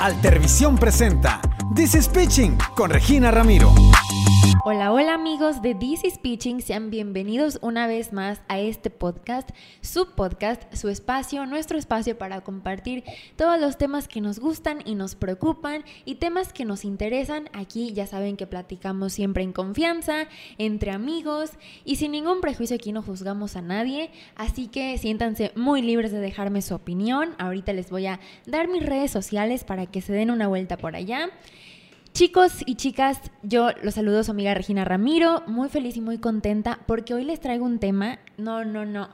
Altervisión presenta This is Pitching con Regina Ramiro. Hola, hola amigos de This is Pitching, sean bienvenidos una vez más a este podcast, su podcast, su espacio, nuestro espacio para compartir todos los temas que nos gustan y nos preocupan y temas que nos interesan. Aquí ya saben que platicamos siempre en confianza, entre amigos y sin ningún prejuicio aquí no juzgamos a nadie, así que siéntanse muy libres de dejarme su opinión. Ahorita les voy a dar mis redes sociales para que se den una vuelta por allá. Chicos y chicas, yo los saludo a su amiga Regina Ramiro, muy feliz y muy contenta porque hoy les traigo un tema, no, no, no,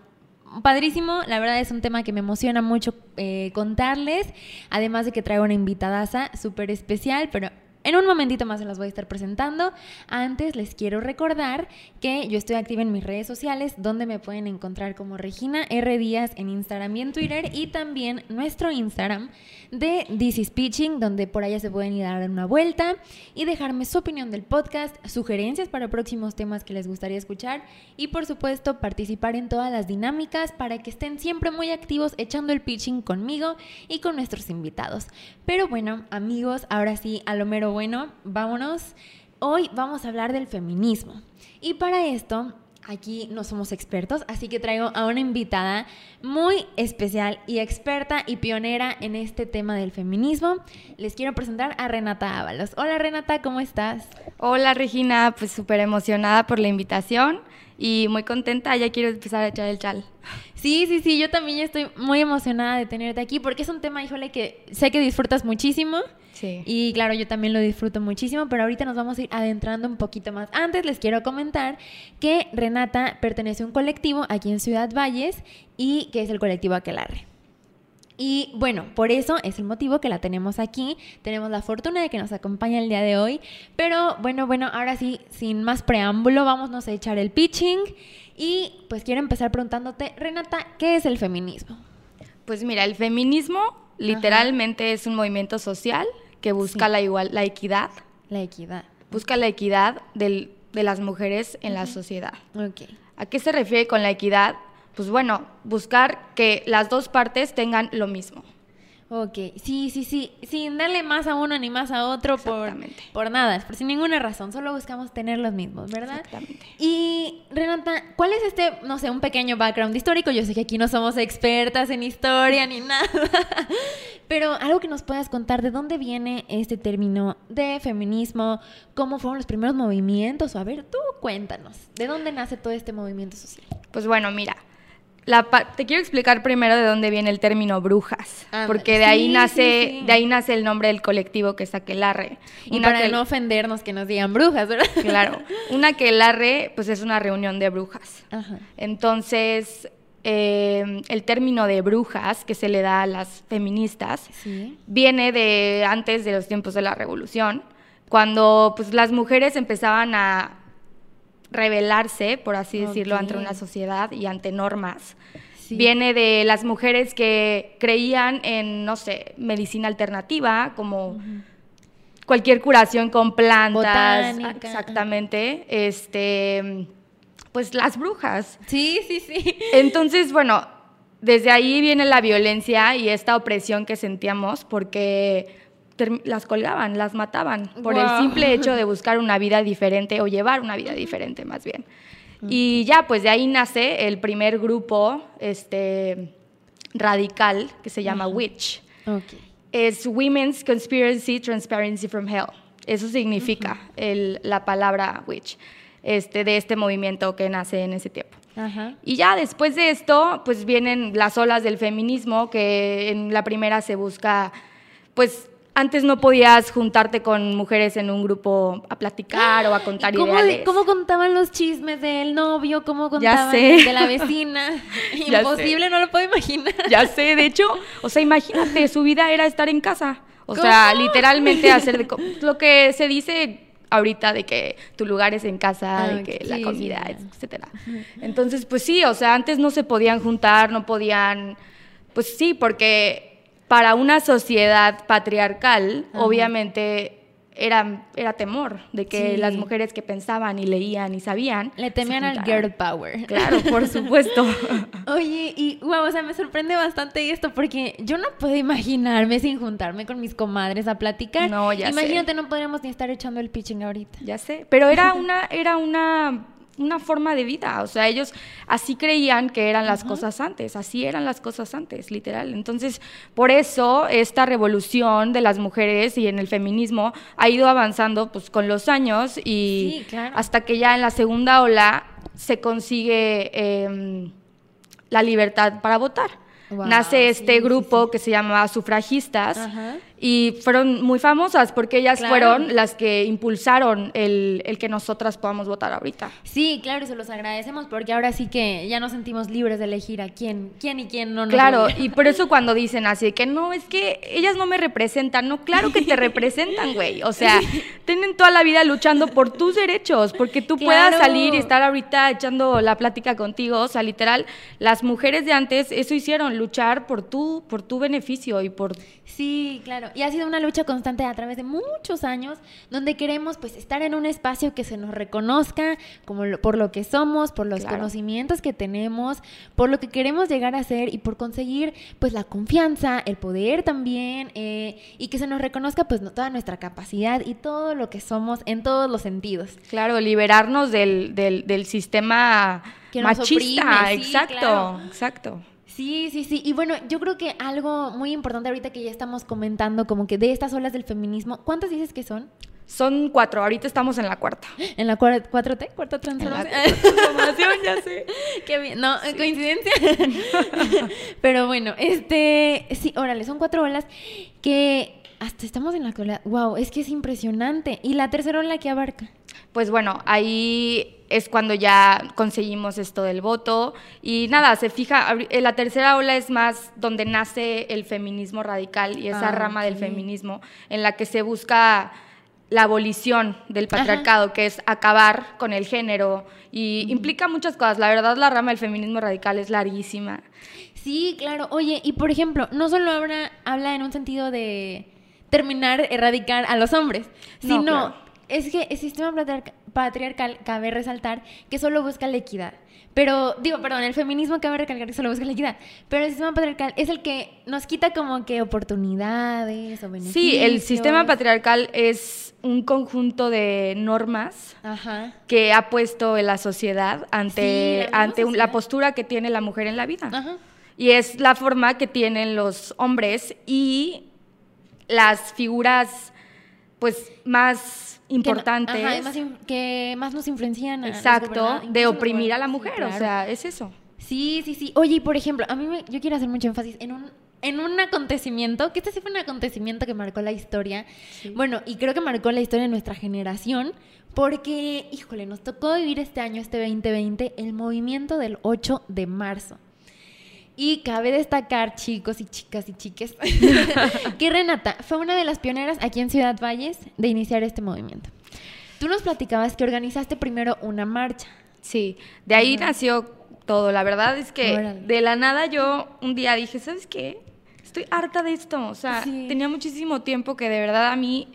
padrísimo, la verdad es un tema que me emociona mucho eh, contarles, además de que traigo una invitadaza súper especial, pero en un momentito más se las voy a estar presentando. Antes les quiero recordar que yo estoy activa en mis redes sociales, donde me pueden encontrar como Regina R. Díaz en Instagram y en Twitter, y también nuestro Instagram de This is Pitching, donde por allá se pueden ir a dar una vuelta y dejarme su opinión del podcast, sugerencias para próximos temas que les gustaría escuchar y por supuesto participar en todas las dinámicas para que estén siempre muy activos echando el pitching conmigo y con nuestros invitados. Pero bueno, amigos, ahora sí, a lo mero bueno, vámonos. Hoy vamos a hablar del feminismo. Y para esto, aquí no somos expertos, así que traigo a una invitada muy especial y experta y pionera en este tema del feminismo. Les quiero presentar a Renata Ábalos. Hola Renata, ¿cómo estás? Hola Regina, pues súper emocionada por la invitación y muy contenta, ya quiero empezar a echar el chal. Sí, sí, sí, yo también estoy muy emocionada de tenerte aquí porque es un tema, híjole, que sé que disfrutas muchísimo. Sí. Y claro, yo también lo disfruto muchísimo, pero ahorita nos vamos a ir adentrando un poquito más. Antes les quiero comentar que Renata pertenece a un colectivo aquí en Ciudad Valles y que es el colectivo Aquelarre. Y bueno, por eso es el motivo que la tenemos aquí. Tenemos la fortuna de que nos acompaña el día de hoy. Pero bueno, bueno, ahora sí, sin más preámbulo, vámonos a echar el pitching. Y pues quiero empezar preguntándote, Renata, ¿qué es el feminismo? Pues mira, el feminismo literalmente es un movimiento social que busca la, igual, la equidad. La equidad. Busca la equidad del, de las mujeres en la sociedad. Ok. ¿A qué se refiere con la equidad? Pues bueno, buscar que las dos partes tengan lo mismo. Ok, sí, sí, sí, sin darle más a uno ni más a otro por, por nada, por sin ninguna razón, solo buscamos tener los mismos, ¿verdad? Exactamente. Y Renata, ¿cuál es este, no sé, un pequeño background histórico? Yo sé que aquí no somos expertas en historia ni nada, pero algo que nos puedas contar de dónde viene este término de feminismo, cómo fueron los primeros movimientos, o a ver, tú cuéntanos, ¿de dónde nace todo este movimiento social? Pues bueno, mira, la te quiero explicar primero de dónde viene el término brujas, porque de ahí nace, sí, sí. de ahí nace el nombre del colectivo que es Aquelarre. Y Una para que- no ofendernos que nos digan brujas, ¿verdad? Claro, una Aquelarre pues es una reunión de brujas. Ajá. Entonces, eh, el término de brujas que se le da a las feministas viene de antes de los tiempos de la revolución, cuando pues las mujeres empezaban a rebelarse, por así decirlo, ante una sociedad y ante normas. Sí. Viene de las mujeres que creían en, no sé, medicina alternativa, como cualquier curación con plantas, Botánica, exactamente, este, pues las brujas. Sí, sí, sí. Entonces, bueno, desde ahí viene la violencia y esta opresión que sentíamos porque las colgaban, las mataban por el Guau. simple hecho de buscar una vida diferente o llevar una vida diferente más bien. Y ya, pues de ahí nace el primer grupo este, radical que se llama Witch. Ok. Es Women's Conspiracy Transparency from Hell. Eso significa el- la palabra witch este, de este movimiento que nace en ese tiempo. Ajá. Y ya después de esto, pues vienen las olas del feminismo, que en la primera se busca, pues antes no podías juntarte con mujeres en un grupo a platicar o a contar ¿Y cómo, ideales. ¿Cómo contaban los chismes del novio? ¿Cómo contaban de la vecina? Imposible, no lo puedo imaginar. Ya sé, de hecho, o sea, imagínate, su vida era estar en casa. O sea, literalmente hacer de lo que se dice ahorita de que tu lugar es en casa, Ah, de que sí, la sí, comida, ya. etcétera. Entonces, pues sí, o sea, antes no se podían juntar, no podían, pues sí, porque para una sociedad patriarcal, Ajá. obviamente era, era temor de que Sí. las mujeres que pensaban y leían y sabían. Le temían al girl power. Claro, por supuesto. Oye, y wow, o sea, me sorprende bastante esto porque yo no puedo imaginarme sin juntarme con mis comadres a platicar. No, ya sé. Imagínate, no podríamos ni estar echando el pitching ahorita. Ya sé, pero era una, era una, una forma de vida, o sea, ellos así creían que eran las cosas antes, así eran las cosas antes, literal. Entonces, por eso esta revolución de las mujeres y en el feminismo ha ido avanzando pues con los años y Sí, claro. hasta que ya en la segunda ola se consigue em, la libertad para votar. Wow, Nace este sí, grupo sí. que se llamaba Sufragistas. Y fueron muy famosas porque ellas Claro. fueron las que impulsaron el, el que nosotras podamos votar ahorita. Sí, claro, se los agradecemos porque ahora sí que ya nos sentimos libres de elegir a quién, quién y quién no nos Claro, y por eso cuando dicen así, que no, es que ellas no me representan, no, claro que te representan, güey. O sea, tienen toda la vida luchando por tus derechos, porque tú puedas salir y estar ahorita echando la plática contigo. O sea, literal, las mujeres de antes eso hicieron, luchar por tu, por tu beneficio y por Sí, claro. Y ha sido una lucha constante a través de muchos años, donde queremos pues estar en un espacio que se nos reconozca como lo- por lo que somos, por los Claro. conocimientos que tenemos, por lo que queremos llegar a ser y por conseguir pues la confianza, el poder también, eh, y que se nos reconozca pues no- toda nuestra capacidad y todo lo que somos en todos los sentidos. Claro, liberarnos del, del, del sistema Que nos machista. oprime, sí, exacto, claro. exacto. Sí, sí, sí. Y bueno, yo creo que algo muy importante ahorita que ya estamos comentando, como que de estas olas del feminismo, ¿cuántas dices que son? Son cuatro, ahorita estamos en la cuarta. ¿En la cuar- 4T? ¿Cuarta En la transformación? transformación, ya sé. Qué bien. No, coincidencia. Pero bueno, este, sí, órale, son cuatro olas que hasta estamos en la cola. Wow, es que es impresionante. ¿Y la tercera ola que abarca? Pues bueno, ahí es cuando ya conseguimos esto del voto y nada, se fija, eh, la tercera ola es más donde nace el feminismo radical y esa Ah, rama del feminismo en la que se busca la abolición del patriarcado, que es acabar con el género y implica muchas cosas. La verdad, la rama del feminismo radical es larguísima. Sí, claro. Oye, y por ejemplo, no solo habla, habla en un sentido de terminar, erradicar a los hombres, No, sino claro. es que el sistema patriarca- patriarcal cabe resaltar que solo busca la equidad. Pero, digo, perdón, el feminismo cabe recalcar que solo busca la equidad. Pero el sistema patriarcal es el que nos quita como que oportunidades o beneficios. Sí, el sistema patriarcal es un conjunto de normas Ajá. que ha puesto la sociedad Sí, ante, la ante la postura que tiene la mujer en la vida. Ajá. Y es la forma que tienen los hombres y las figuras pues más Que no- importantes. ajá, más in- que más nos influencian. a exacto, de oprimir a la gobernantes, sí, mujer, o sea, es eso. Sí, sí, sí. Oye, y por ejemplo, a mí me- yo quiero hacer mucho énfasis en un, en un acontecimiento, que este sí fue un acontecimiento que marcó la historia. Bueno, y creo que marcó la historia de nuestra generación, porque, híjole, nos tocó vivir este año, este 2020, el movimiento del 8 de marzo. Y cabe destacar, chicos y chicas y chiques, que Renata fue una de las pioneras aquí en Ciudad Valles de iniciar este movimiento. Tú nos platicabas que organizaste primero una marcha. Sí, de ahí nació todo. La verdad es que Órale. de la nada yo un día dije, ¿sabes qué? Estoy harta de esto. O sea, Sí. tenía muchísimo tiempo que de verdad a mí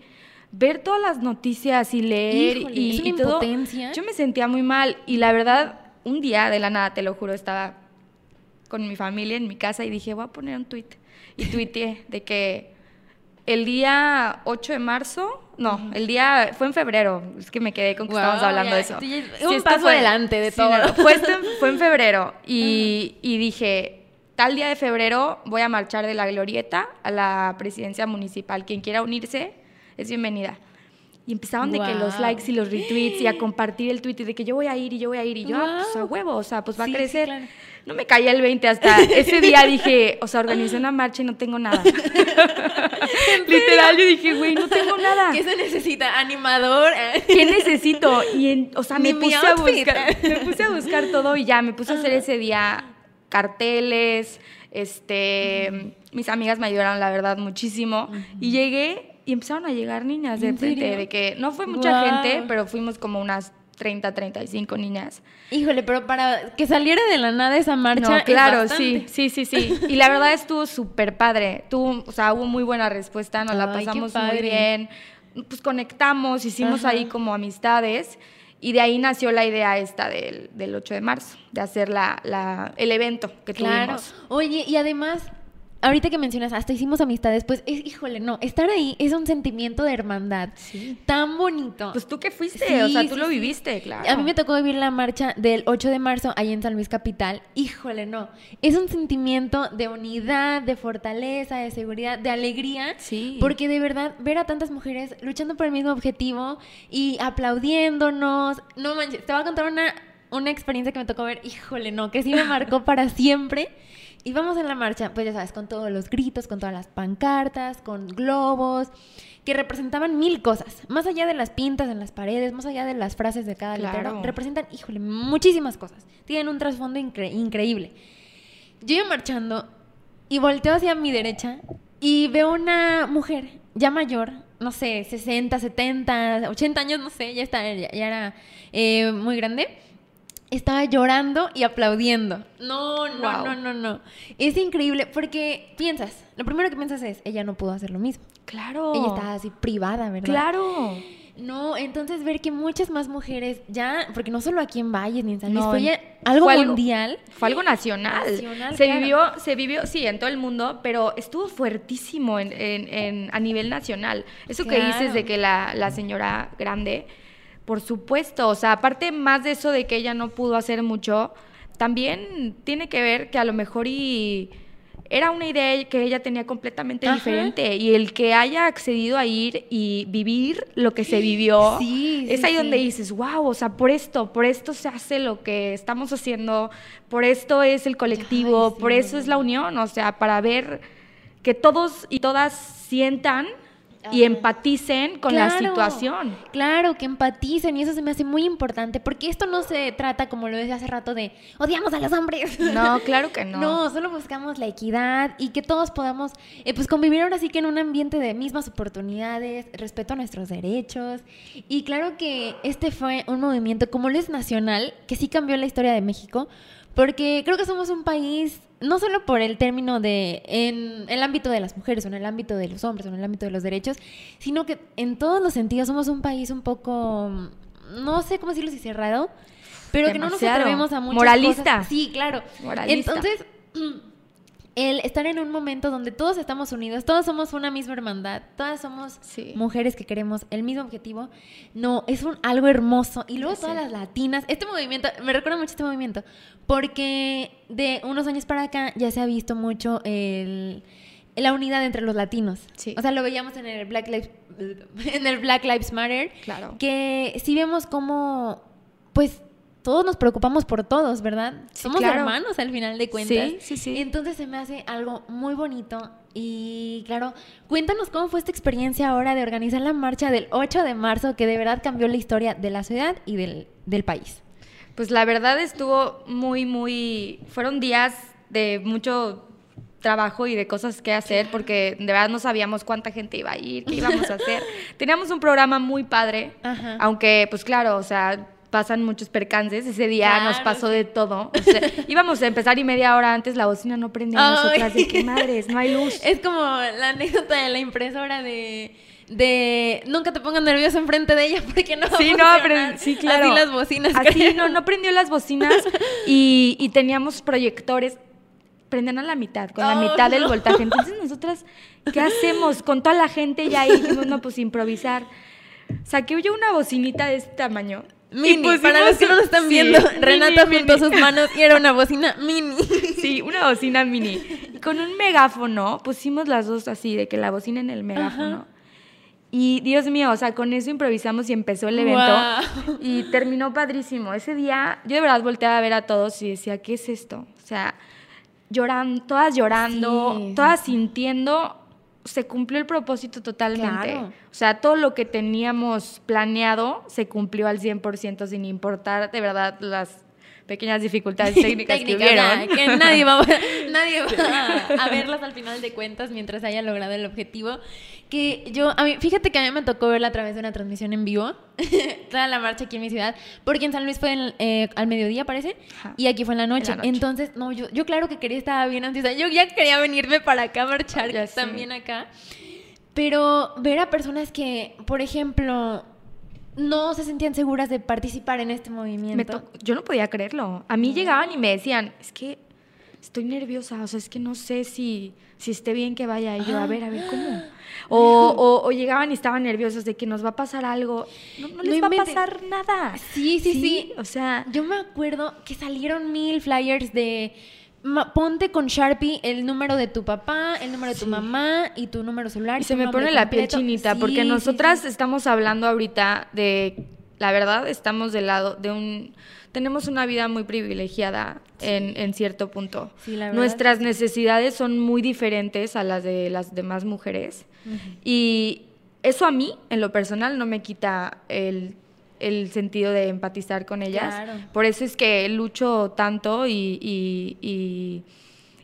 ver todas las noticias y leer Híjole, y, y todo, yo me sentía muy mal. Y la verdad, un día de la nada, te lo juro, estaba con mi familia en mi casa y dije, voy a poner un tweet. Y tuiteé de que el día 8 de marzo, no, el día, fue en febrero, es que me quedé con que Guau, estábamos hablando ya, de eso. ya- Sí, un paso adelante de todo. no, fue, en- fue en febrero y, y dije, tal día de febrero voy a marchar de la glorieta a la presidencia municipal. Quien quiera unirse es bienvenida. Y empezaban de que los likes y los retweets y a compartir el tweet y de que yo voy a ir y yo voy a ir y yo, ah, pues a huevo, o sea, pues va Sí, a sí, crecer. claro. No me caía el 20 hasta ese día dije, o sea, organicé una marcha y no tengo nada. Literal, yo dije, güey, no tengo nada. ¿Qué se necesita? ¿Animador? ¿Qué necesito? Y, en- o sea, me puse, a buscar, me puse a buscar todo y ya, me puse a hacer ese día carteles, este, mis amigas me ayudaron, la verdad, muchísimo. Y llegué y empezaron a llegar niñas de ¿En frente, de que no fue mucha Guau. gente, pero fuimos como unas 30, 35 niñas. Híjole, pero para que saliera de la nada esa marcha. No, es claro, sí, bastante. sí, sí, sí. Y la verdad estuvo súper padre. Tuvo, o sea, hubo muy buena respuesta, nos la Ay, qué pasamos muy bien. pues conectamos, hicimos Ajá. ahí como amistades y de ahí nació la idea esta del, del 8 de marzo, de hacer la, la- el evento que Claro. tuvimos. Oye, y además, ahorita que mencionas, hasta hicimos amistades, pues, es, híjole, no, estar ahí es un sentimiento de hermandad tan bonito. Pues tú que fuiste, Sí, o sea, tú sí, lo sí. viviste, claro. A mí me tocó vivir la marcha del 8 de marzo ahí en San Luis Capital. Híjole, no. Es un sentimiento de unidad, de fortaleza, de seguridad, de alegría. Sí. Porque de verdad, ver a tantas mujeres luchando por el mismo objetivo y aplaudiéndonos. No manches, te voy a contar una, una experiencia que me tocó ver. Híjole, no, que sí me marcó para siempre. Y vamos en la marcha, pues ya sabes, con todos los gritos, con todas las pancartas, con globos, que representaban mil cosas. Más allá de las pintas en las paredes, más allá de las frases de cada Claro. letrero, representan, híjole, muchísimas cosas. Tienen un trasfondo incre- increíble. Yo iba marchando y volteo hacia mi derecha y veo una mujer ya mayor, no sé, 60, 70, 80 años, no sé, ya, está, ya, ya era eh, muy grande. Estaba llorando y aplaudiendo. No, no, Wow. no, no, no. Es increíble porque piensas, lo primero que piensas es, ella no pudo hacer lo mismo. Claro. Ella estaba así privada, ¿verdad? Claro. No, entonces ver que muchas más mujeres ya, porque no solo aquí en Valles ni en San Luis, No, fue algo fue algo- mundial. Fue algo nacional. Nacional, se claro. vivió, se vivió, sí, en todo el mundo, pero estuvo fuertísimo en, en- en- a nivel nacional. Eso que dices de que la, la señora grande, por supuesto, o sea, aparte más de eso de que ella no pudo hacer mucho, también tiene que ver que a lo mejor y era una idea que ella tenía completamente Ajá. diferente y el que haya accedido a ir y vivir lo que se vivió Sí, es sí, ahí donde dices, wow, o sea, por esto, por esto se hace lo que estamos haciendo, por esto es el colectivo, Ay, por eso es la unión, o sea, para ver que todos y todas sientan y Ajá. empaticen con la situación. Claro, que empaticen y eso se me hace muy importante porque esto no se trata, como lo decía hace rato, de odiamos a los hombres. No, claro que no. No, solo buscamos la equidad y que todos podamos eh, pues convivir ahora sí que en un ambiente de mismas oportunidades, respeto a nuestros derechos. Y claro que este fue un movimiento como lo es nacional, que sí cambió la historia de México, porque creo que somos un país, no solo por el término de en el ámbito de las mujeres o en el ámbito de los hombres o en el ámbito de los derechos, sino que en todos los sentidos somos un país un poco, no sé cómo decirlo si cerrado, pero que no nos atrevemos a muchas Moralista. cosas. Sí, claro. Moralista. Entonces, el estar en un momento donde todos estamos unidos, todos somos una misma hermandad, todas somos Sí. mujeres que queremos el mismo objetivo, no, es un, algo hermoso. Y luego Sí. todas las latinas, este movimiento, me recuerda mucho este movimiento, porque de unos años para acá ya se ha visto mucho el, la unidad entre los latinos. Sí. O sea, lo veíamos en el Black Lives, en el Black Lives Matter, Claro. que sí vemos como, pues, todos nos preocupamos por todos, ¿verdad? Sí, Somos claro. hermanos al final de cuentas. Sí, sí, sí. Entonces se me hace algo muy bonito. Y claro, cuéntanos cómo fue esta experiencia ahora de organizar la marcha del 8 de marzo, que de verdad cambió la historia de la ciudad y del, del país. Pues la verdad estuvo muy, muy... Fueron días de mucho trabajo y de cosas que hacer porque de verdad no sabíamos cuánta gente iba a ir, qué íbamos a hacer. Teníamos un programa muy padre, Ajá. aunque pues claro, o sea, pasan muchos percances. Ese día nos pasó de todo. O sea, íbamos a empezar y media hora antes la bocina no prendía Ay. nosotras de qué madres, no hay luz. Es como la anécdota de la impresora de, de nunca te pongas nervioso enfrente de ella porque no Sí, no, pero sí, claro. Así las bocinas. Así, creo. no, no prendió las bocinas y, y teníamos proyectores. Prenden a la mitad, con la Oh, mitad del voltaje. Entonces, nosotras, ¿qué hacemos? Con toda la gente ya ahí dijimos, no, pues improvisar. Saqué yo una bocinita de este tamaño. Y Mini, pusimos- para los que no lo están Sí, viendo, mini, Renata mini. juntó sus manos y era una bocina mini. Sí, una bocina mini. Y con un megáfono, pusimos las dos así, de que la bocina en el megáfono. Ajá. Y Dios mío, o sea, con eso improvisamos y empezó el evento. Guau. Y terminó padrísimo. Ese día, yo de verdad volteaba a ver a todos y decía, ¿qué es esto? O sea, llorando, todas llorando, Sí. todas sintiendo, se cumplió el propósito totalmente. Claro. O sea, todo lo que teníamos planeado se cumplió al 100% sin importar de verdad las pequeñas dificultades técnicas que Técnicas, ya, que nadie va, nadie va a verlas al final de cuentas mientras haya logrado el objetivo. Que yo, a mí, fíjate que a mí me tocó verla a través de una transmisión en vivo, toda la marcha aquí en mi ciudad, porque en San Luis fue en- eh, al mediodía, parece, Ajá. y aquí fue en la noche. En la noche. Entonces, no, yo, yo claro que quería, estaba bien ansiosa. Yo ya quería venirme para acá a marchar Ya sé. también acá. Pero ver a personas que, por ejemplo, no se sentían seguras de participar en este movimiento. to- yo no podía creerlo. A mí llegaban y me decían, es que estoy nerviosa, o sea, es que no sé si, si esté bien que vaya. Y yo, a ver, a ver, ¿cómo? O, o- o llegaban y estaban nerviosos de que nos va a pasar algo. No, no No les va a pasar nada. Sí, sí, sí. O sea, Yo me acuerdo que salieron mil flyers de ponte con Sharpie el número de tu papá, el número de tu Sí. mamá y tu número celular. y se me pone la piel chinita, Sí, porque nosotras sí. estamos hablando ahorita de, la verdad, estamos del lado de un, tenemos una vida muy privilegiada en, en cierto punto. Sí, la verdad. Nuestras necesidades son muy diferentes a las de las demás mujeres. Y eso a mí, en lo personal, no me quita el, el sentido de empatizar con ellas. Claro. Por eso es que lucho tanto y, y- y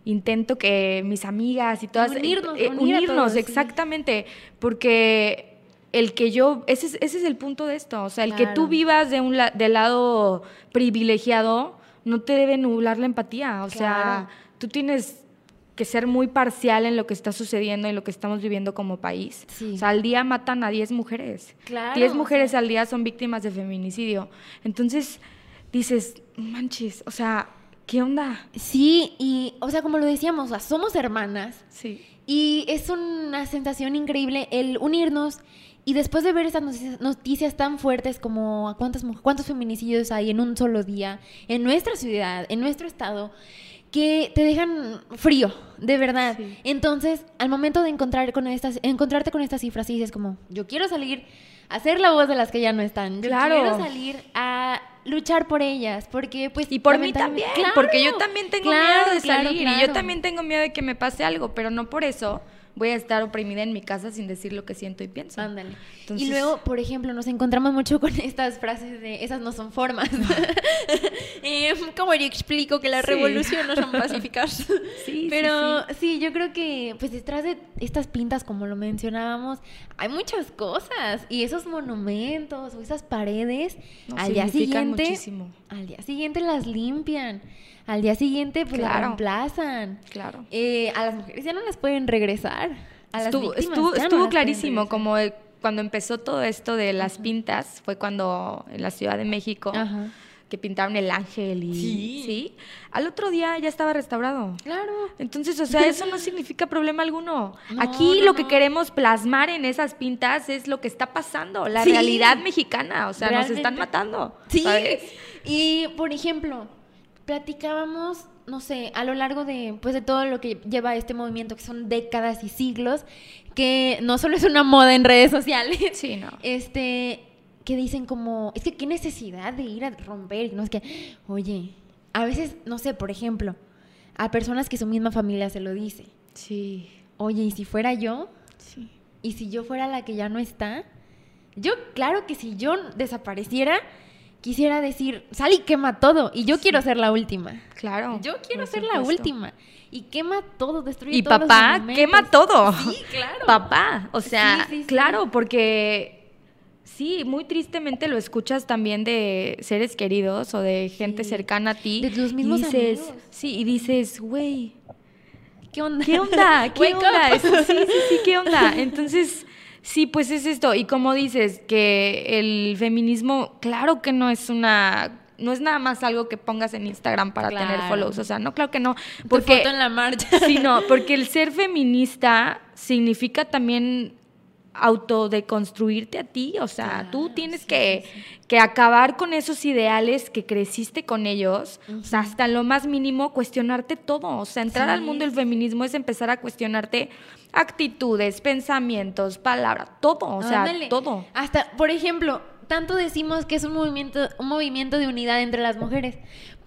intento que mis amigas y todas... Unirnos, eh, unir a unirnos, todos, sí. exactamente. Porque el que yo... Ese es, ese es el punto de esto. O sea, el que tú vivas de un la- del lado privilegiado no te debe nublar la empatía. O Claro. sea, tú tienes que ser muy parcial en lo que está sucediendo y lo que estamos viviendo como país. Sí. O sea, al día matan a 10 mujeres. Claro, 10 o mujeres al día son víctimas de feminicidio. Entonces, dices, manches, o sea, ¿qué onda? Sí, y, o sea, como lo decíamos, o sea, somos hermanas. Sí. Y es una sensación increíble el unirnos y después de ver esas noticias, noticias tan fuertes como cuántos feminicidios hay en un solo día, en nuestra ciudad, en nuestro estado, que te dejan frío, de verdad. Sí. Entonces, al momento de encontrar con estas, encontrarte con estas cifras y dices como, yo quiero salir a ser la voz de las que ya no están. Yo Claro. quiero salir a luchar por ellas, porque pues... Y por mí también, Claro, porque yo también tengo claro, miedo de salir y yo también tengo miedo de que me pase algo, pero no por eso voy a estar oprimida en mi casa sin decir lo que siento y pienso. Ándale. Entonces- y luego, por ejemplo, nos encontramos mucho con estas frases de esas no son formas. Eh, ¿Cómo yo explico que la Sí. revolución no son pacíficas? sí, Pero sí. sí, yo creo que pues detrás de estas pintas, como lo mencionábamos, hay muchas cosas. Y esos monumentos o esas paredes, No, al día siguiente. muchísimo. Al día siguiente las limpian. Al día siguiente pues Claro. reemplazan. Claro. Eh, a las mujeres ya no las pueden regresar. A las estuvo víctimas estuvo, no estuvo las clarísimo, como cuando empezó todo esto de las pintas, fue cuando en la Ciudad de México, Ajá. que pintaron el ángel y... Sí. Al otro día ya estaba restaurado. Claro. Entonces, o sea, eso no significa problema alguno. No, Aquí no, lo que queremos plasmar en esas pintas es lo que está pasando, la Sí. realidad mexicana. O sea, nos están matando. Sí. ¿sabes? Y por ejemplo, platicábamos, no sé, a lo largo de pues de todo lo que lleva este movimiento que son décadas y siglos, que no solo es una moda en redes sociales. Sí, no. Este que dicen como, es que qué necesidad de ir a romper, no es que, oye, a veces, no sé, por ejemplo, a personas que su misma familia se lo dice. Sí. Oye, ¿y si fuera yo? Sí. ¿Y si yo fuera la que ya no está? Yo, claro que si yo desapareciera, quisiera decir, sal y quema todo. Y yo quiero ser la última. Claro. Yo quiero ser la última. Y quema todo, destruye Y todos los papá quema todo. Sí, claro. Papá. O sea, Sí, sí, sí. claro, porque sí, muy tristemente lo escuchas también de seres queridos o de gente Sí. cercana a ti. De tus y mismos dices, amigos. Sí, y dices, güey, ¿Qué onda? ¿Qué onda? ¿Qué Wake onda? Eso, sí, sí, sí, ¿qué onda? Entonces, sí, pues es esto. Y como dices, que el feminismo, claro que no es una. No es nada más algo que pongas en Instagram para tener follows. O sea, no, claro que no. Tu Porque, foto en la marcha. sí, no, porque el ser feminista significa también autodeconstruirte a ti. O sea, Claro, tú tienes sí, que, sí, que acabar con esos ideales que creciste con ellos. O sea, hasta lo más mínimo, cuestionarte todo. O sea, entrar Sí, al mundo del feminismo es empezar a cuestionarte actitudes, pensamientos, palabras, todo. O sea, Ándale. todo. Hasta, por ejemplo, tanto decimos que es un movimiento, un movimiento de unidad entre las mujeres,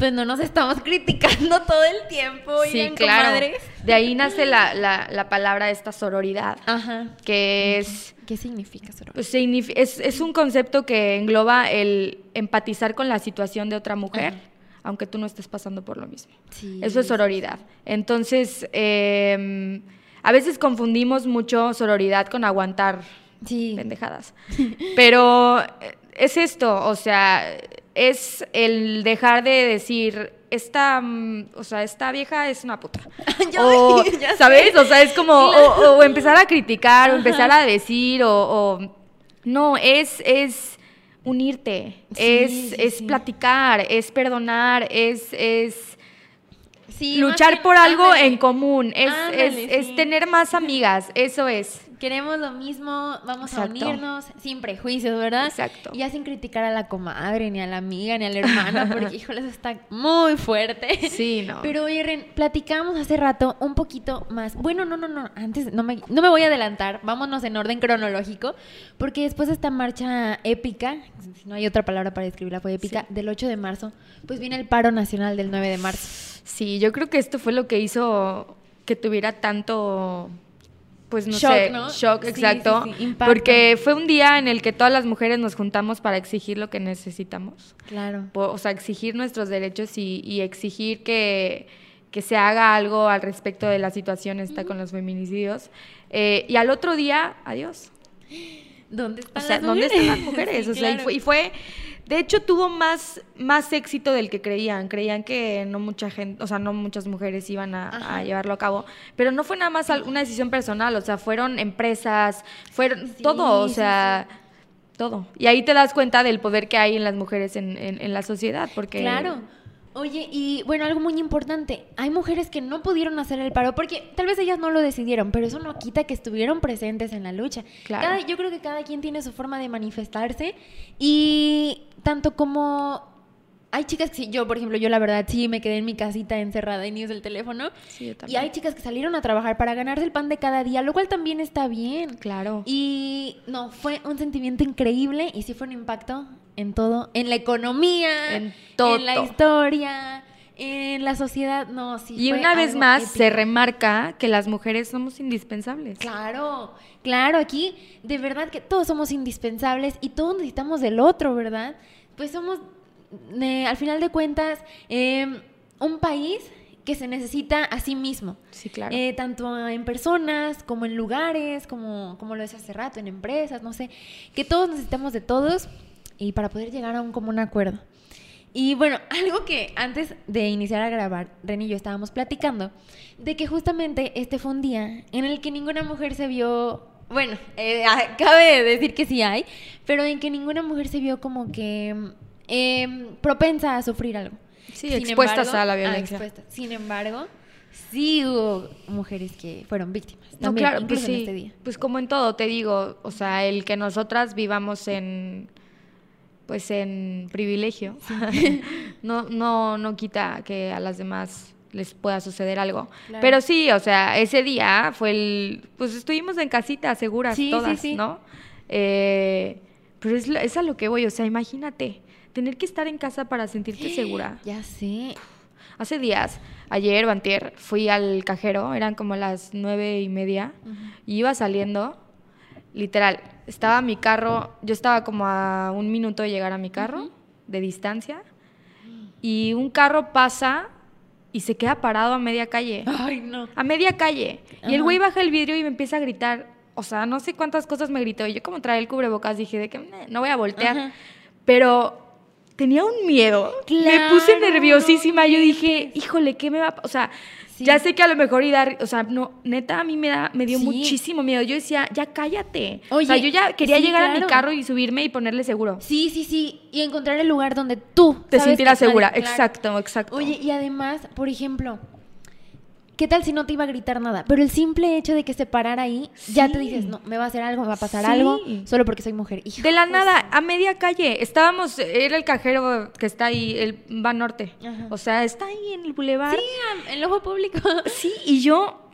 pues no nos estamos criticando todo el tiempo, Sí, oigan, claro. comadres. De ahí nace la, la, la palabra esta sororidad, Ajá. que es ¿Qué significa sororidad? Pues signif- es, es un concepto que engloba el empatizar con la situación de otra mujer, Ajá. aunque tú no estés pasando por lo mismo. Sí, Eso es sororidad. Entonces, eh, a veces confundimos mucho sororidad con aguantar Sí. pendejadas. Pero eh, es esto, o sea, es el dejar de decir esta, mm, o sea, esta vieja es una puta. O, ya sé. ¿sabes? O sea, es como, o, o empezar a criticar, o empezar a decir, o, o- no, es, es unirte, Sí, es, sí, es sí. platicar, es perdonar, es, es luchar por algo ándale. en común, es, Ándale, es, es tener más amigas, eso es. Queremos lo mismo, vamos Exacto. a unirnos sin prejuicios, ¿verdad? Exacto. Y ya sin criticar a la comadre, ni a la amiga, ni a la hermana, porque híjole, eso está muy fuerte. Sí, no. Pero oye, Ren, platicamos hace rato un poquito más. Bueno, no, no, no, antes no me, no me voy a adelantar, vámonos en orden cronológico, porque después de esta marcha épica, si no hay otra palabra para describirla, fue épica, del 8 de marzo, pues viene el paro nacional del 9 de marzo. Sí, yo creo que esto fue lo que hizo que tuviera tanto, pues no Shock, sé, ¿no? shock, exacto. sí, sí, impacto. Porque fue un día en el que todas las mujeres nos juntamos para exigir lo que necesitamos. Claro. O sea, exigir nuestros derechos y, y exigir que, que se haga algo al respecto de la situación esta con los feminicidios. Eh, y al otro día, adiós. ¿Dónde O están sea, las ¿dónde mujeres? están las mujeres? O sea, y claro. fue, y fue- de hecho, tuvo más, más éxito del que creían. Creían que no mucha gente, o sea, no muchas mujeres iban a, llevarlo a cabo. Pero no fue nada más una decisión personal, o sea, fueron empresas, fueron Sí, todo, o sí, sea, todo. Y ahí te das cuenta del poder que hay en las mujeres en, en- en la sociedad, porque... Claro. Oye, y bueno, algo muy importante, hay mujeres que no pudieron hacer el paro porque tal vez ellas no lo decidieron, pero eso no quita que estuvieron presentes en la lucha. Claro. Cada- yo creo que cada quien tiene su forma de manifestarse y tanto como hay chicas que sí, yo por ejemplo, yo la verdad sí me quedé en mi casita encerrada en el teléfono Sí, yo y también. hay chicas que salieron a trabajar para ganarse el pan de cada día, lo cual también está bien. Claro. Y no, fue un sentimiento increíble y sí fue un impacto en todo, en la economía, En todo. en la historia, en la sociedad. No, sí. Y una vez más épico. se remarca que las mujeres somos indispensables. Claro, claro, aquí de verdad que todos somos indispensables y todos necesitamos del otro, ¿verdad? Pues somos, eh, al final de cuentas, eh, un país que se necesita a sí mismo. Sí, claro. Eh, tanto en personas como en lugares, como, como lo decía hace rato, en empresas, no sé, que todos necesitamos de todos y para poder llegar a un común acuerdo. Y bueno, algo que antes de iniciar a grabar, Ren y yo estábamos platicando, de que justamente este fue un día en el que ninguna mujer se vio, bueno, eh, cabe decir que sí hay, pero en que ninguna mujer se vio como que eh, propensa a sufrir algo. Sí, expuestas a la violencia. expuestas. Sin embargo, sí hubo mujeres que fueron víctimas. No, claro, pues sí. en este día. Pues como en todo, te digo, o sea, el que nosotras vivamos en pues en privilegio no no no quita que a las demás les pueda suceder algo. Claro. Pero sí, o sea, ese día fue el pues estuvimos en casita seguras Sí, sí, todas, sí. ¿no? Eh, pero es, es a lo que voy, o sea, imagínate tener que estar en casa para sentirte segura. Ya sé. Hace días, ayer o antier, fui al cajero, eran como las nueve y media, y iba saliendo, literal, estaba mi carro, yo estaba como a un minuto de llegar a mi carro, de distancia, y un carro pasa y se queda parado a media calle, Ay, no. a media calle, y el güey baja el vidrio y me empieza a gritar, o sea, no sé cuántas cosas me gritó, y yo como traía el cubrebocas dije de que "Meh, no voy a voltear, Ajá. pero tenía un miedo. me puse Claro, nerviosísima. Yo dije, híjole, ¿qué me va a pa-?" O sea, Sí. ya sé que a lo mejor y dar, o sea, no, neta, a mí me, da, me dio Sí. muchísimo miedo. Yo decía, ya cállate. o Oye, sea, yo ya quería sí, llegar a mi claro. carro y subirme y ponerle seguro. Sí, sí, sí. Y encontrar el lugar donde tú Te sentirás segura. claro. Exacto, exacto. Oye, y además, por ejemplo, ¿qué tal si no te iba a gritar nada? Pero el simple hecho de que se parara ahí, ya te dices, no, me va a hacer algo, me va a pasar Sí. algo, solo porque soy mujer. De la pues, nada, a media calle. Estábamos, era el cajero que está ahí, el va norte. Ajá. O sea, está ahí en el bulevar. Sí, en el ojo público. Sí, y yo.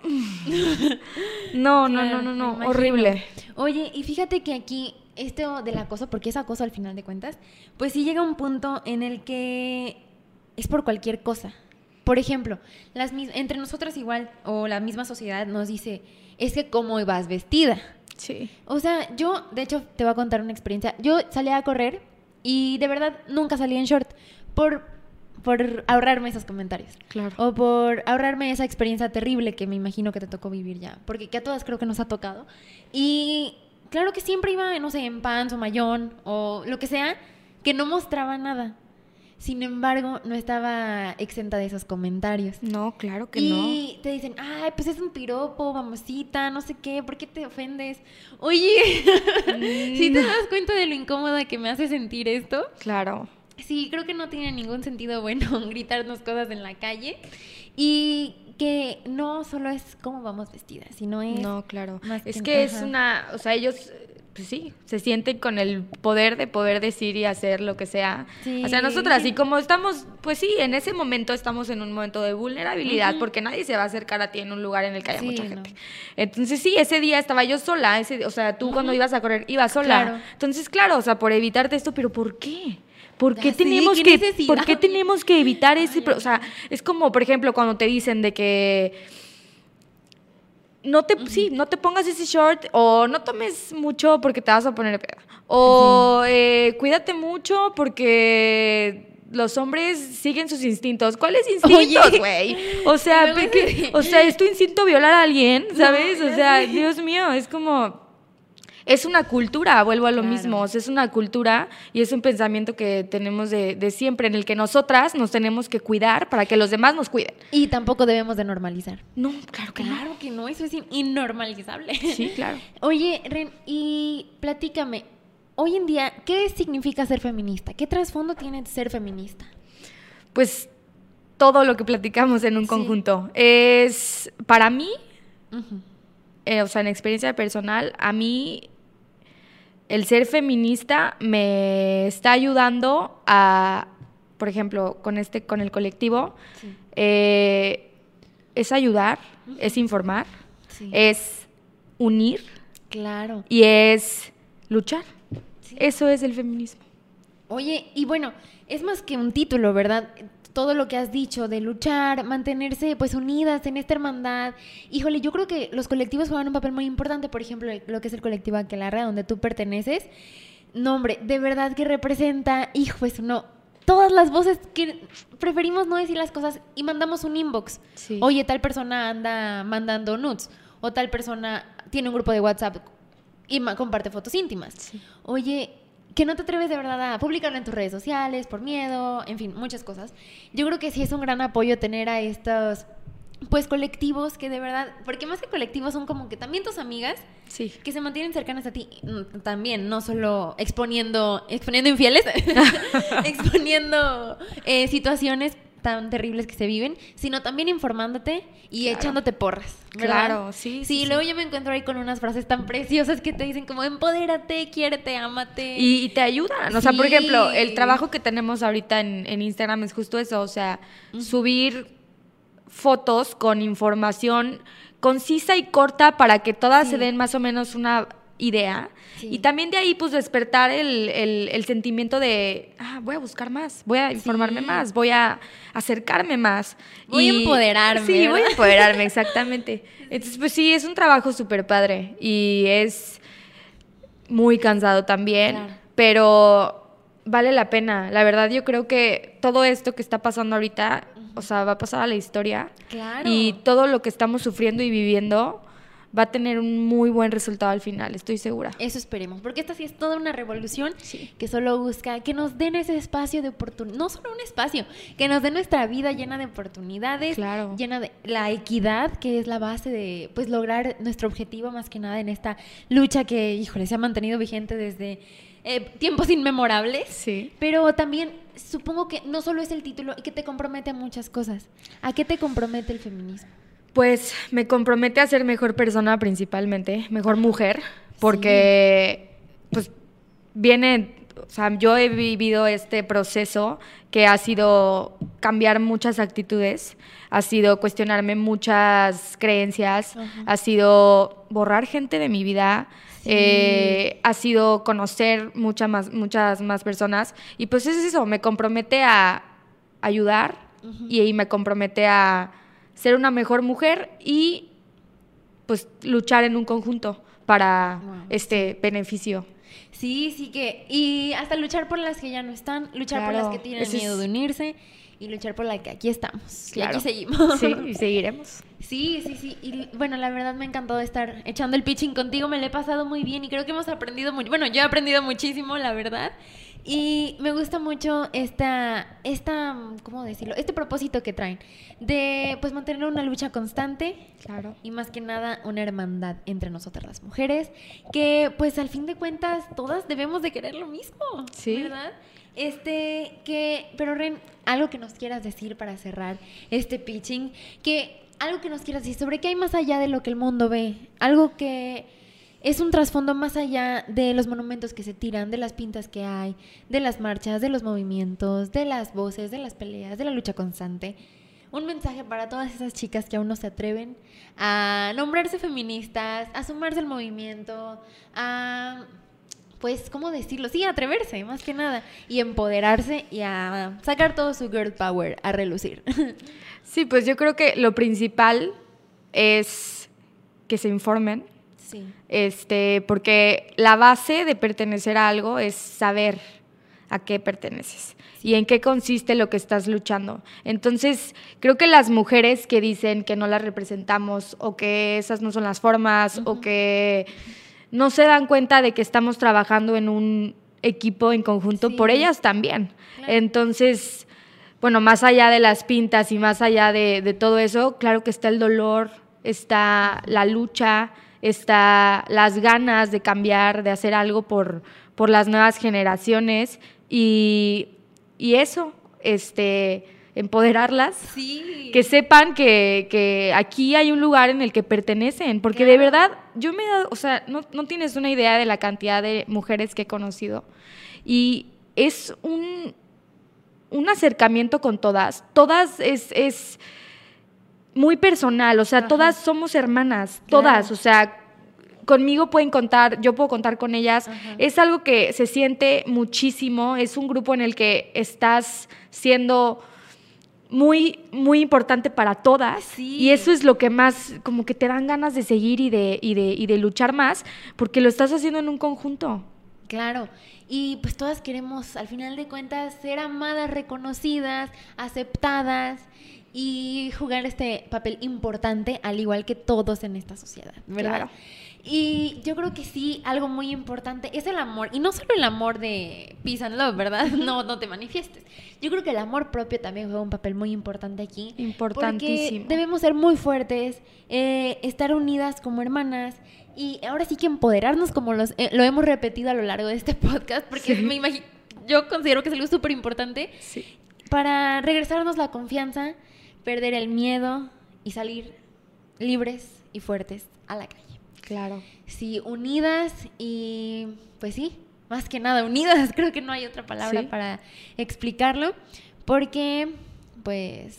No, no, no, no, no. Horrible. Oye, y fíjate que aquí, esto del acoso, porque es acoso al final de cuentas, pues sí llega un punto en el que es por cualquier cosa. Por ejemplo, las mis- entre nosotras igual, o la misma sociedad nos dice, es que cómo vas vestida. Sí. O sea, yo, de hecho, te voy a contar una experiencia. Yo salía a correr y de verdad nunca salí en short por, por ahorrarme esos comentarios. Claro. O por ahorrarme esa experiencia terrible que me imagino que te tocó vivir ya. Porque que a todas creo que nos ha tocado. Y claro que siempre iba, no sé, en pants o mayón o lo que sea, que no mostraba nada. Sin embargo, no estaba exenta de esos comentarios. No, claro que y te dicen, ay, pues es un piropo, mamosita, no sé qué, ¿por qué te ofendes? Oye, ¿sí te Mm. das cuenta de lo incómoda que me hace sentir esto? no. Claro. Sí, creo que no tiene ningún sentido bueno gritarnos cosas en la calle y que no solo es cómo vamos vestidas, sino es... No, claro. más Es que- que es ajá. una, o sea, ellos, pues sí, se sienten con el poder de poder decir y hacer lo que sea Sí. hacia nosotras. Y como estamos, pues sí, en ese momento estamos en un momento de vulnerabilidad porque nadie se va a acercar a ti en un lugar en el que haya Sí, mucha no. gente. Entonces sí, ese día estaba yo sola, ese, o sea, tú cuando ibas a correr ibas sola. Claro. Entonces, claro, o sea, por evitarte esto, pero ¿por qué? ¿Por qué tenemos ¿qué que? ¿por qué tenemos que evitar ese, Ay, o sea, es como, por ejemplo, cuando te dicen de que no te, sí, no te pongas ese short o no tomes mucho porque te vas a poner peda. O eh, cuídate mucho porque los hombres siguen sus instintos. ¿Cuáles instintos, güey? O sea, o sea, es tu instinto violar a alguien, ¿sabes? No, o sea. Dios mío, es como es una cultura, vuelvo a lo Claro. mismo, o sea, es una cultura y es un pensamiento que tenemos de, de siempre, en el que nosotras nos tenemos que cuidar para que los demás nos cuiden. Y tampoco debemos de normalizar. No, claro que no. Claro que no, eso es in- innormalizable. Sí, claro. Oye, Ren, y platícame, hoy en día, ¿qué significa ser feminista? ¿Qué trasfondo tiene ser feminista? Pues todo lo que platicamos en un Sí. conjunto es, para mí, eh, o sea, en experiencia personal, a mí el ser feminista me está ayudando a, por ejemplo, con este, con el colectivo, Sí. eh, es ayudar, es informar, Sí. es unir Claro. y es luchar. Sí. Eso es el feminismo. Oye, y bueno, es más que un título, ¿verdad? Todo lo que has dicho de luchar, mantenerse pues unidas en esta hermandad. Híjole, yo creo que los colectivos juegan un papel muy importante, por ejemplo, lo que es el colectivo Aquelarre, donde tú perteneces. No, hombre, de verdad que representa, hijo, eso no, todas las voces que preferimos no decir las cosas y mandamos un inbox. Sí. Oye, tal persona anda mandando nudes o tal persona tiene un grupo de WhatsApp y comparte fotos íntimas. Sí. Oye, que no te atreves de verdad a publicarlo en tus redes sociales por miedo, en fin, muchas cosas. Yo creo que sí es un gran apoyo tener a estos pues colectivos que de verdad, porque más que colectivos son como que también tus amigas Sí. que se mantienen cercanas a ti mm, también, no solo exponiendo, exponiendo infieles, exponiendo eh, situaciones tan terribles que se viven, sino también informándote y Claro. echándote porras. ¿verdad? Claro, sí, sí, sí. luego yo me encuentro ahí con unas frases tan preciosas que te dicen como empodérate, quiérete, ámate. Y, y te ayudan. O sea, por ejemplo, el trabajo que tenemos ahorita en, en Instagram es justo eso. O sea, subir fotos con información concisa y corta para que todas Sí. se den más o menos una idea. Sí. Y también de ahí, pues, despertar el, el- el sentimiento de, ah, voy a buscar más, voy a informarme Sí. más, voy a acercarme más. Voy a empoderarme, Sí, voy a empoderarme, exactamente. Entonces, pues sí, es un trabajo súper padre y es muy cansado también, Claro. pero vale la pena. La verdad, yo creo que todo esto que está pasando ahorita, o sea, va a pasar a la historia. Claro. Y todo lo que estamos sufriendo y viviendo va a tener un muy buen resultado al final, estoy segura. Eso esperemos, porque esta sí es toda una revolución Sí. que solo busca que nos den ese espacio de oportunidad, no solo un espacio, que nos den nuestra vida llena de oportunidades, Claro. llena de la equidad, que es la base de pues lograr nuestro objetivo más que nada en esta lucha que, híjole, se ha mantenido vigente desde eh, tiempos inmemorables. Sí. Pero también supongo que no solo es el título y que te compromete a muchas cosas. ¿A qué te compromete el feminismo? Pues me compromete a ser mejor persona principalmente, mejor mujer, porque pues viene, o sea, yo he vivido este proceso que ha sido cambiar muchas actitudes, ha sido cuestionarme muchas creencias, ha sido borrar gente de mi vida, Sí. eh, ha sido conocer muchas más, muchas más personas y pues es eso, me compromete a ayudar y, y me compromete a ser una mejor mujer y pues luchar en un conjunto para Wow, este beneficio. Sí, sí que. Y hasta luchar por las que ya no están, luchar por las que tienen es- miedo de unirse y luchar por las que aquí estamos. Y Claro. aquí seguimos. Sí, y seguiremos. Sí, sí, sí. Y bueno, la verdad me ha encantado estar echando el pitching contigo. Me lo he pasado muy bien y creo que hemos aprendido mucho. Bueno, yo he aprendido muchísimo, la verdad. Y me gusta mucho esta, esta, ¿cómo decirlo? Este propósito que traen de pues mantener una lucha constante. Claro. Y más que nada una hermandad entre nosotras las mujeres, que pues al fin de cuentas todas debemos de querer lo mismo, Sí. ¿verdad? Este, que, pero Ren, algo que nos quieras decir para cerrar este pitching, que algo que nos quieras decir sobre qué hay más allá de lo que el mundo ve, algo que es un trasfondo más allá de los monumentos que se tiran, de las pintas que hay, de las marchas, de los movimientos, de las voces, de las peleas, de la lucha constante. Un mensaje para todas esas chicas que aún no se atreven a nombrarse feministas, a sumarse al movimiento, a, pues, ¿cómo decirlo? Sí, atreverse, más que nada, y empoderarse y a sacar todo su girl power a relucir. Sí, pues yo creo que lo principal es que se informen, sí. este, porque la base de pertenecer a algo es saber a qué perteneces y en qué consiste lo que estás luchando. Entonces, creo que las mujeres que dicen que no las representamos o que esas no son las formas o que no se dan cuenta de que estamos trabajando en un equipo en conjunto, Sí. por ellas también. Claro. Entonces, bueno, más allá de las pintas y más allá de, de todo eso, claro que está el dolor, está la lucha, está las ganas de cambiar, de hacer algo por, por las nuevas generaciones y, y eso, este, empoderarlas. Sí. Que sepan que, que aquí hay un lugar en el que pertenecen, porque de verdad yo me he dado, o sea, no, no tienes una idea de la cantidad de mujeres que he conocido y es un, un acercamiento con todas, todas es, es muy personal, o sea, Ajá. todas somos hermanas, todas, Claro. o sea, conmigo pueden contar, yo puedo contar con ellas. Ajá. Es algo que se siente muchísimo, es un grupo en el que estás siendo muy, muy importante para todas. Sí. Y eso es lo que más, como que te dan ganas de seguir y de, y de, y de luchar más, porque lo estás haciendo en un conjunto. Claro. Y pues todas queremos, al final de cuentas, ser amadas, reconocidas, aceptadas y jugar este papel importante, al igual que todos en esta sociedad, ¿verdad? Claro. Y yo creo que sí, algo muy importante es el amor. Y no solo el amor de peace and love, ¿verdad? No, no te manifiestes. Yo creo que el amor propio también juega un papel muy importante aquí. Importantísimo. Porque debemos ser muy fuertes, eh, estar unidas como hermanas y ahora sí que empoderarnos como los, eh, lo hemos repetido a lo largo de este podcast, porque Sí. me imagino, yo considero que es algo súper importante Sí. para regresarnos la confianza, perder el miedo y salir libres y fuertes a la calle. Claro. Sí, unidas y pues sí, más que nada unidas, creo que no hay otra palabra Sí. para explicarlo, porque pues,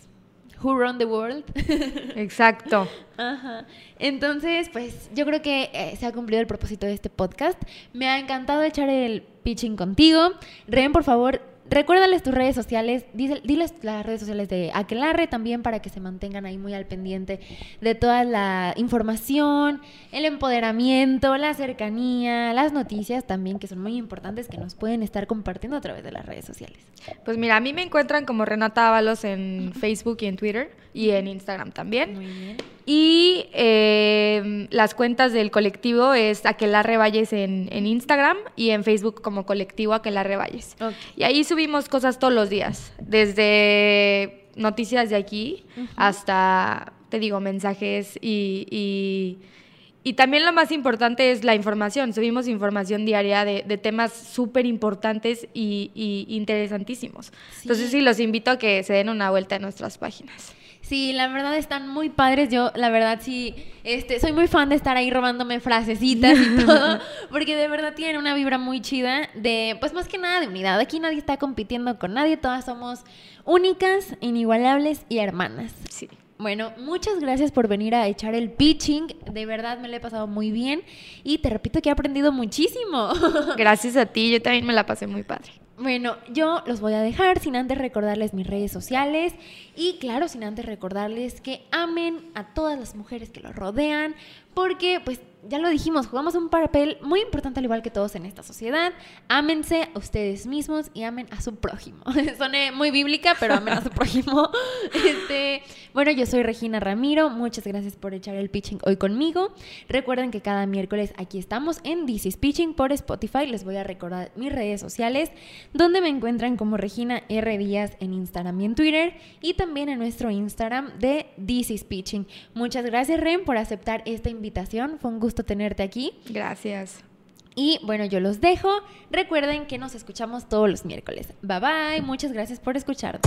who run the world? Exacto. Ajá. Entonces, pues yo creo que eh, se ha cumplido el propósito de este podcast. Me ha encantado echar el pitching contigo. Ren, por favor, recuérdales tus redes sociales, diles las redes sociales de Aquelarre también para que se mantengan ahí muy al pendiente de toda la información, el empoderamiento, la cercanía, las noticias también que son muy importantes que nos pueden estar compartiendo a través de las redes sociales. Pues mira, a mí me encuentran como Renata Ábalos en Facebook y en Twitter y en Instagram también. Muy bien. Y eh, las cuentas del colectivo es Aquelarre Valles en, en Instagram y en Facebook como colectivo Aquelarre Valles. Ok. Y ahí subimos cosas todos los días, desde noticias de aquí hasta, te digo, mensajes y, y, y también lo más importante es la información. Subimos información diaria de, de temas súper importantes y, y interesantísimos. Sí. Entonces sí, los invito a que se den una vuelta en nuestras páginas. Sí, la verdad están muy padres. Yo, la verdad, sí, este, soy muy fan de estar ahí robándome frasecitas y todo, porque de verdad tienen una vibra muy chida de, pues más que nada de unidad. Aquí nadie está compitiendo con nadie, todas somos únicas, inigualables y hermanas. Sí. Bueno, muchas gracias por venir a echar el pitching. De verdad me lo he pasado muy bien y te repito que he aprendido muchísimo. Gracias a ti, yo también me la pasé muy padre. Bueno, yo los voy a dejar sin antes recordarles mis redes sociales y claro, sin antes recordarles que amen a todas las mujeres que los rodean, porque pues ya lo dijimos, jugamos un papel muy importante al igual que todos en esta sociedad. Ámense a ustedes mismos y amen a su prójimo. Soné muy bíblica, pero amen a su prójimo. Este, bueno, yo soy Regina Ramiro. Muchas gracias por echar el pitching hoy conmigo. Recuerden que cada miércoles aquí estamos en This is Pitching por Spotify. Les voy a recordar mis redes sociales, donde me encuentran como Regina R. Díaz en Instagram y en Twitter, y también en nuestro Instagram de This is Pitching. Muchas gracias, Ren, por aceptar esta invitación. Fue un gusto tenerte aquí. Gracias. Y bueno, yo los dejo. Recuerden que nos escuchamos todos los miércoles. Bye bye. Muchas gracias por escucharnos.